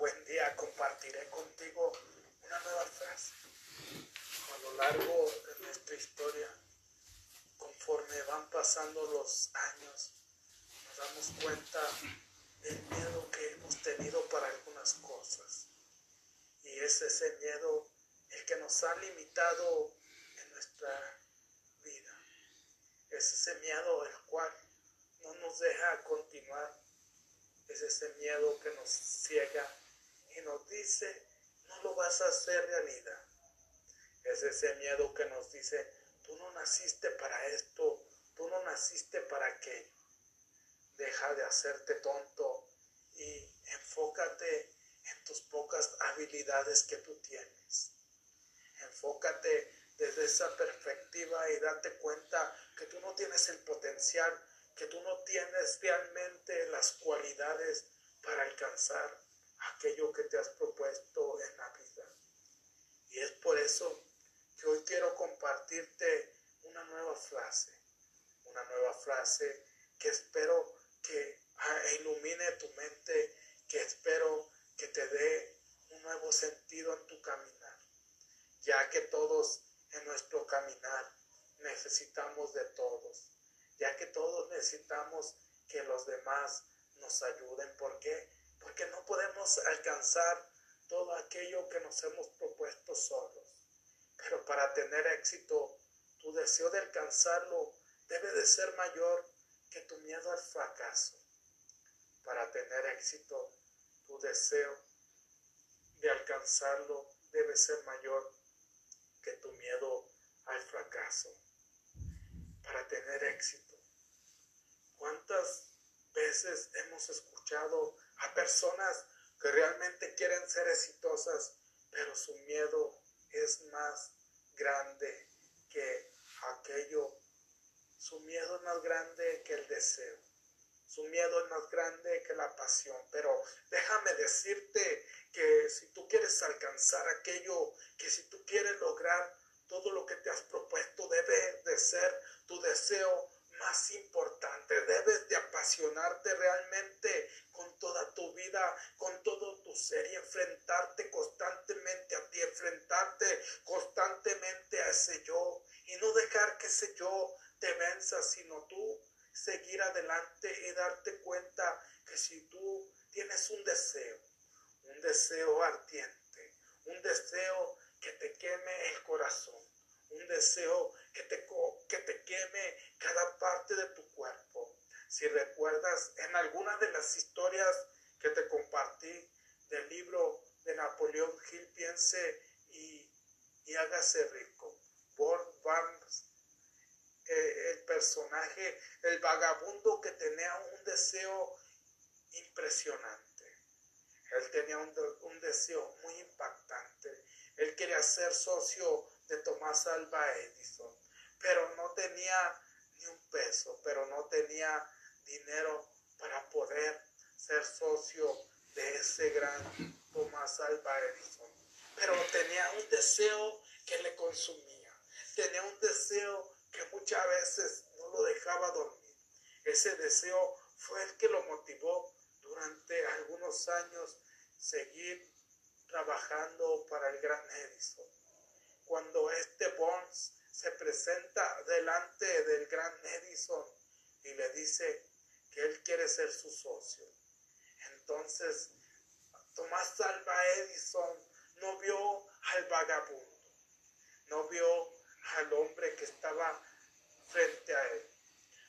buen día. Compartiré contigo una nueva frase. A lo largo de nuestra historia, conforme van pasando los años, nos damos cuenta del miedo que hemos tenido para algunas cosas. Y es ese miedo el que nos ha limitado en nuestra vida. Es ese miedo el cual no nos deja continuar es ese miedo que nos ciega nos dice, no lo vas a hacer realidad. Es ese miedo que nos dice, tú no naciste para esto, tú no naciste para aquello. Deja de hacerte tonto y enfócate en tus pocas habilidades que tú tienes. Enfócate desde esa perspectiva y date cuenta que tú no tienes el potencial que tú no tienes realmente las cualidades para alcanzar aquello que te has propuesto en la vida. Y es por eso que hoy quiero compartirte una nueva frase, una nueva frase que espero que ah, ilumine tu mente, que espero que te dé un nuevo sentido en tu caminar, ya que todos en nuestro caminar necesitamos de todos ya que todos necesitamos que los demás nos ayuden. ¿Por qué? Porque no podemos alcanzar todo aquello que nos hemos propuesto solos. Pero para tener éxito, tu deseo de alcanzarlo debe de ser mayor que tu miedo al fracaso. Para tener éxito, tu deseo de alcanzarlo debe ser mayor que tu miedo al fracaso. Para tener éxito, ¿Cuántas veces hemos escuchado a personas que realmente quieren ser exitosas, pero su miedo es más grande que aquello? Su miedo es más grande que el deseo. Su miedo es más grande que la pasión. Pero déjame decirte que si tú quieres alcanzar aquello, que si tú quieres lograr todo lo que te has propuesto, debe de ser tu deseo más importante. Debes de apasionarte realmente con toda tu vida, con todo tu ser y enfrentarte constantemente a ti, enfrentarte constantemente a ese yo y no dejar que ese yo te venza, sino tú seguir adelante y darte cuenta que si tú tienes un deseo, un deseo ardiente, un deseo que te queme el corazón, un deseo que te, que te queme cada parte de tu cuerpo. Si recuerdas en algunas de las historias que te compartí del libro de Napoleón Hill, piense y, y hágase rico. Born Barnes, eh, el personaje, el vagabundo que tenía un deseo impresionante. Él tenía un, un deseo muy impactante. Él quería ser socio de Tomás Alba Edison, pero no tenía ni un peso, pero no tenía dinero para poder ser socio de ese gran Tomás Alba Edison. Pero tenía un deseo que le consumía, tenía un deseo que muchas veces no lo dejaba dormir. Ese deseo fue el que lo motivó durante algunos años seguir trabajando para el gran Edison cuando este Burns se presenta delante del gran Edison y le dice que él quiere ser su socio. Entonces, Tomás Alba Edison no vio al vagabundo, no vio al hombre que estaba frente a él.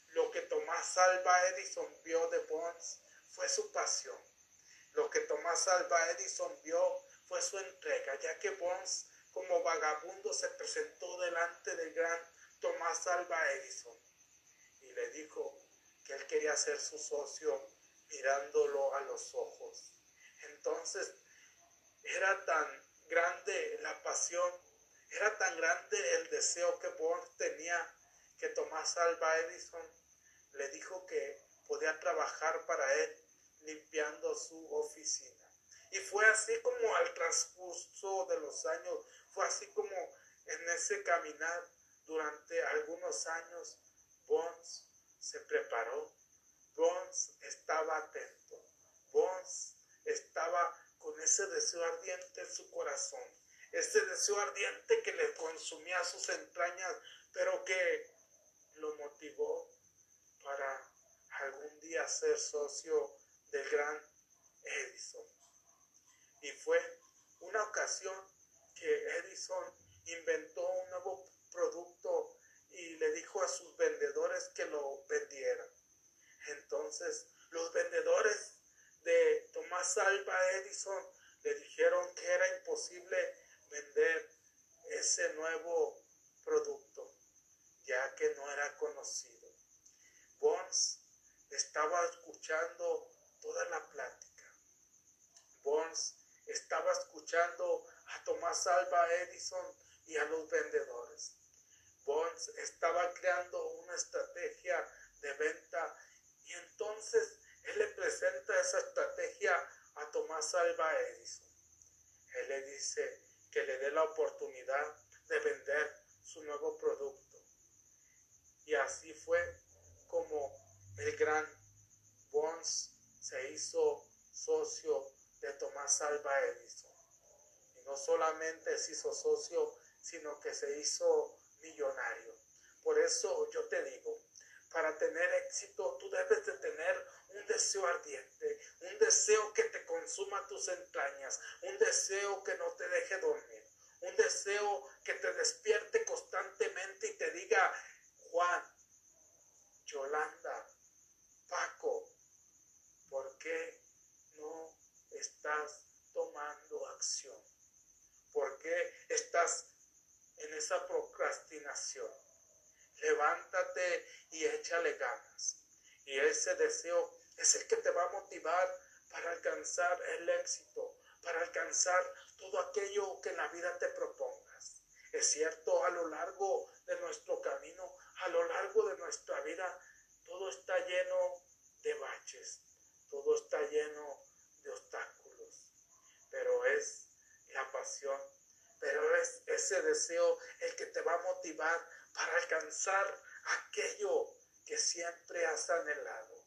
Lo que Tomás Alba Edison vio de Burns fue su pasión. Lo que Tomás Alba Edison vio fue su entrega, ya que Burns como vagabundo se presentó delante del gran Tomás Alba Edison y le dijo que él quería ser su socio mirándolo a los ojos. Entonces era tan grande la pasión, era tan grande el deseo que Born tenía que Tomás Alba Edison le dijo que podía trabajar para él limpiando su oficina. Y fue así como al transcurso de los años fue así como en ese caminar durante algunos años, Bones se preparó, Bones estaba atento, Bones estaba con ese ese deseo ardiente en su corazón, ese deseo ardiente que le consumía sus entrañas, pero que lo motivó para algún día ser socio del gran Edison. Y fue una ocasión que Edison inventó un nuevo producto y le dijo a sus vendedores que lo vendieran. Entonces los vendedores de Tomás Alba Edison le dijeron que era imposible vender ese nuevo producto, ya que no era conocido. Bones estaba escuchando toda la plática. Bones estaba escuchando a Tomás Alba Edison y a los vendedores. Bones estaba creando una estrategia de venta y entonces él le presenta esa estrategia a Tomás Alba Edison. Él le dice que le dé la oportunidad de vender su nuevo producto. Y así fue como el gran Bones se hizo socio de Tomás Alba Edison. Y no solamente se hizo socio, sino que se hizo millonario. Por eso yo te digo, para tener éxito tú debes de tener un deseo ardiente, un deseo que te consuma tus entrañas, un deseo que no te deje dormir, un deseo que te despierte constantemente y te diga, Juan, Yolanda, Paco, ¿por qué no estás tomando acción? ¿Por qué estás en esa procrastinación? Levántate y échale ganas. Y ese deseo es el que te va a motivar para alcanzar el éxito, para alcanzar todo aquello que en la vida te propongas. Es cierto, a lo largo de nuestro camino, a lo largo de nuestra vida, todo está lleno de baches, todo está lleno de obstáculos, pero es la pasión, pero es ese deseo el que te va a motivar para alcanzar aquello que siempre has anhelado,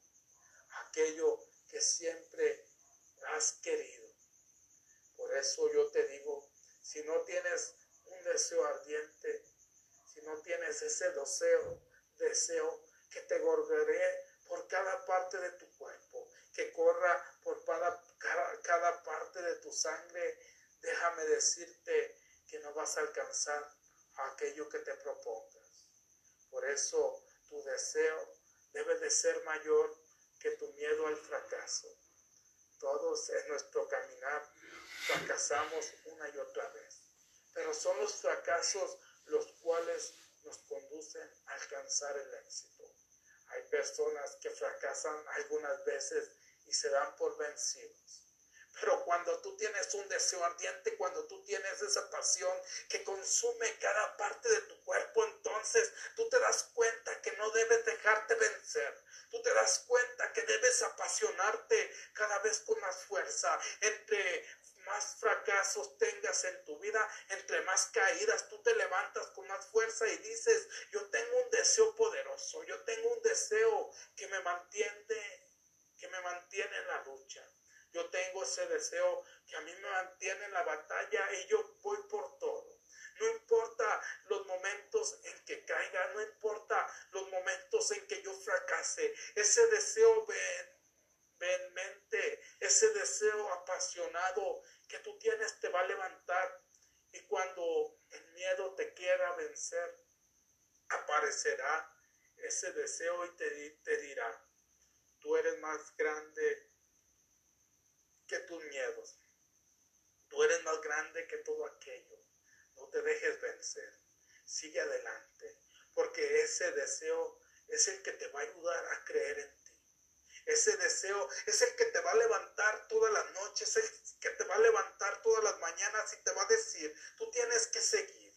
aquello que siempre has querido. Por eso yo te digo, si no tienes un deseo ardiente, si no tienes ese deseo, deseo que te gorgueré por cada parte de tu cuerpo, que corra por cada, cada parte de tu sangre, déjame decirte que no vas a alcanzar aquello que te propongas. Por eso tu deseo debe de ser mayor que tu miedo al fracaso. Todos en nuestro caminar fracasamos una y otra vez, pero son los fracasos los cuales nos conducen a alcanzar el éxito. Hay personas que fracasan algunas veces y se dan por vencidos. Pero cuando tú tienes un deseo ardiente, cuando tú tienes esa pasión que consume cada parte de tu cuerpo, entonces tú te das cuenta que no debes dejarte vencer. Tú te das cuenta que debes apasionarte cada vez con más fuerza. Entre más fracasos tengas en tu vida, entre más caídas, tú te levantas con más fuerza y dices, yo tengo un deseo poderoso, yo tengo un deseo que me mantiene, me mantiene en la lucha. Yo tengo ese deseo que a mí me mantiene en la batalla y yo voy por todo. No importa los momentos en que caiga, no importa los momentos en que yo fracase. Ese deseo ven, ven mente, ese deseo apasionado que tú tienes te va a levantar. Y cuando el miedo te quiera vencer, aparecerá ese deseo y te, te dirá, tú eres más grande que tus miedos. Tú eres más grande que todo aquello. No te dejes vencer. Sigue adelante. Porque ese deseo es el que te va a ayudar a creer en ti. Ese deseo es el que te va a levantar todas las noches, es el que te va a levantar todas las mañanas y te va a decir, tú tienes que seguir,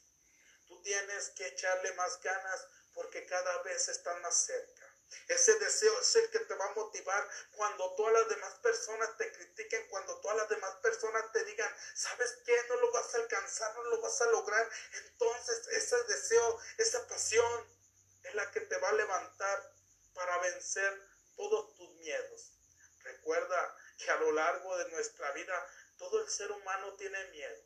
tú tienes que echarle más ganas porque cada vez estás más cerca. Ese deseo es el que te va a motivar cuando todas las demás personas te critiquen, cuando todas las demás personas te digan, ¿sabes qué? No lo vas a alcanzar, no lo vas a lograr. Entonces ese deseo, esa pasión es la que te va a levantar para vencer todos tus miedos. Recuerda que a lo largo de nuestra vida Todo el ser humano tiene miedo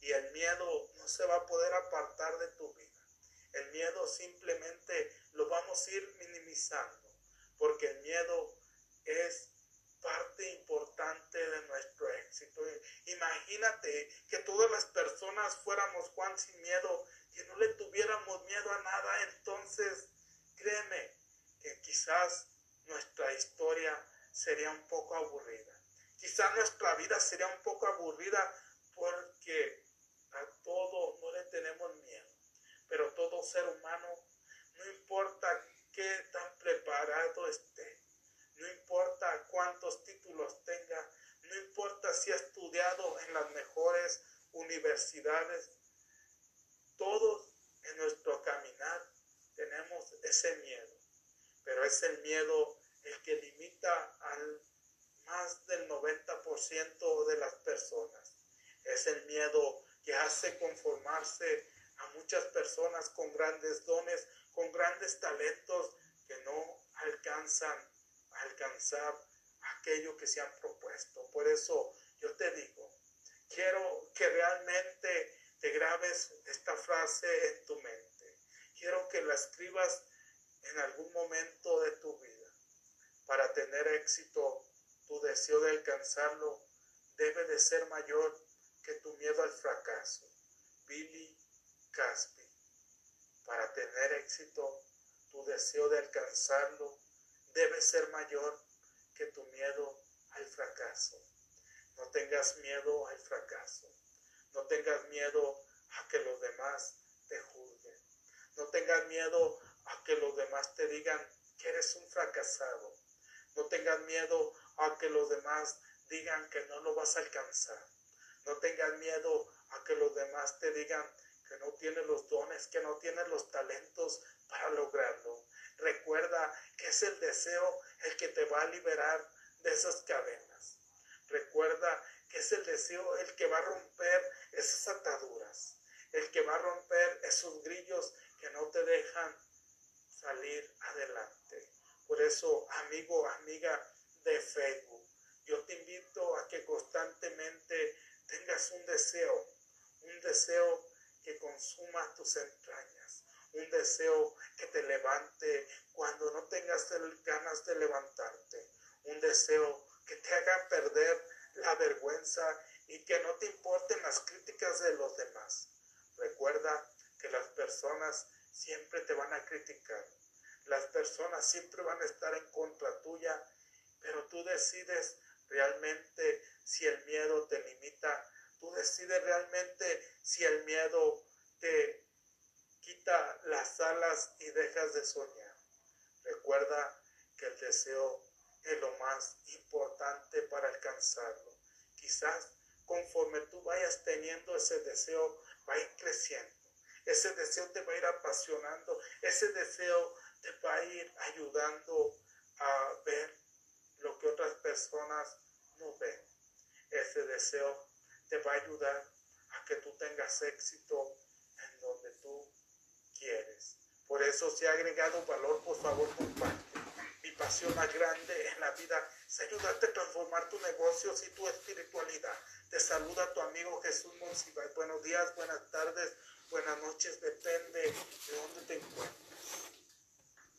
y el miedo no se va a poder apartar de tu vida. El miedo simplemente lo vamos a ir minimizando porque el miedo es parte importante de nuestro éxito. Imagínate que todas las personas fuéramos Juan sin miedo, que no le tuviéramos miedo a nada, entonces créeme que quizás nuestra historia sería un poco aburrida. Quizás nuestra vida sería un poco aburrida porque a todo no le tenemos miedo. Pero todo ser humano, no importa qué tan preparado esté, no importa cuántos títulos tenga, no importa si ha estudiado en las mejores universidades, todos en nuestro caminar tenemos ese miedo, pero es el miedo el que limita al más del 90% de las personas. Es el miedo que hace conformarse a muchas personas con grandes dones, con grandes talentos que no alcanzan alcanzar aquello que se han propuesto. Por eso yo te digo, quiero que realmente te grabes esta frase en tu mente. Quiero que la escribas en algún momento de tu vida. Para tener éxito, tu deseo de alcanzarlo debe de ser mayor que tu miedo al fracaso. Billy Caspi. Para tener éxito, tu deseo de alcanzarlo debe ser mayor que tu miedo al fracaso. No tengas miedo al fracaso. No tengas miedo a que los demás te juzguen. No tengas miedo a que los demás te digan que eres un fracasado. No tengas miedo a que los demás digan que no lo vas a alcanzar. No tengas miedo a que los demás te digan que no tienes los dones, que no tienes los talentos para lograrlo. Recuerda que es el deseo el que te va a liberar de esas cadenas. Recuerda que es el deseo el que va a romper esas ataduras, el que va a romper esos grillos que no te dejan salir adelante. Por eso, amigo, amiga de Facebook, yo te invito a que constantemente tengas un deseo, un deseo que consuma tus entrañas, un deseo que te levante cuando no tengas ganas de levantarte, un deseo que te haga perder la vergüenza y que no te importen las críticas de los demás. Recuerda que las personas siempre te van a criticar, las personas siempre van a estar en contra tuya, pero tú decides realmente si el miedo te limita, tú decides realmente si el miedo te quita las alas y dejas de soñar. Recuerda que el deseo es lo más importante para alcanzarlo. Quizás conforme tú vayas teniendo ese deseo, va a ir creciendo. Ese deseo te va a ir apasionando. Ese deseo te va a ir ayudando a ver lo que otras personas no ven. Ese deseo te va a ayudar a que tú tengas éxito en donde tú quieres. Por eso si ha agregado valor, por favor comparte. Mi pasión más grande en la vida es ayudarte a transformar tu negocio y tu espiritualidad. Te saluda tu amigo Jesús Monsiváis. Buenos días, buenas tardes, buenas noches, depende de dónde te encuentres.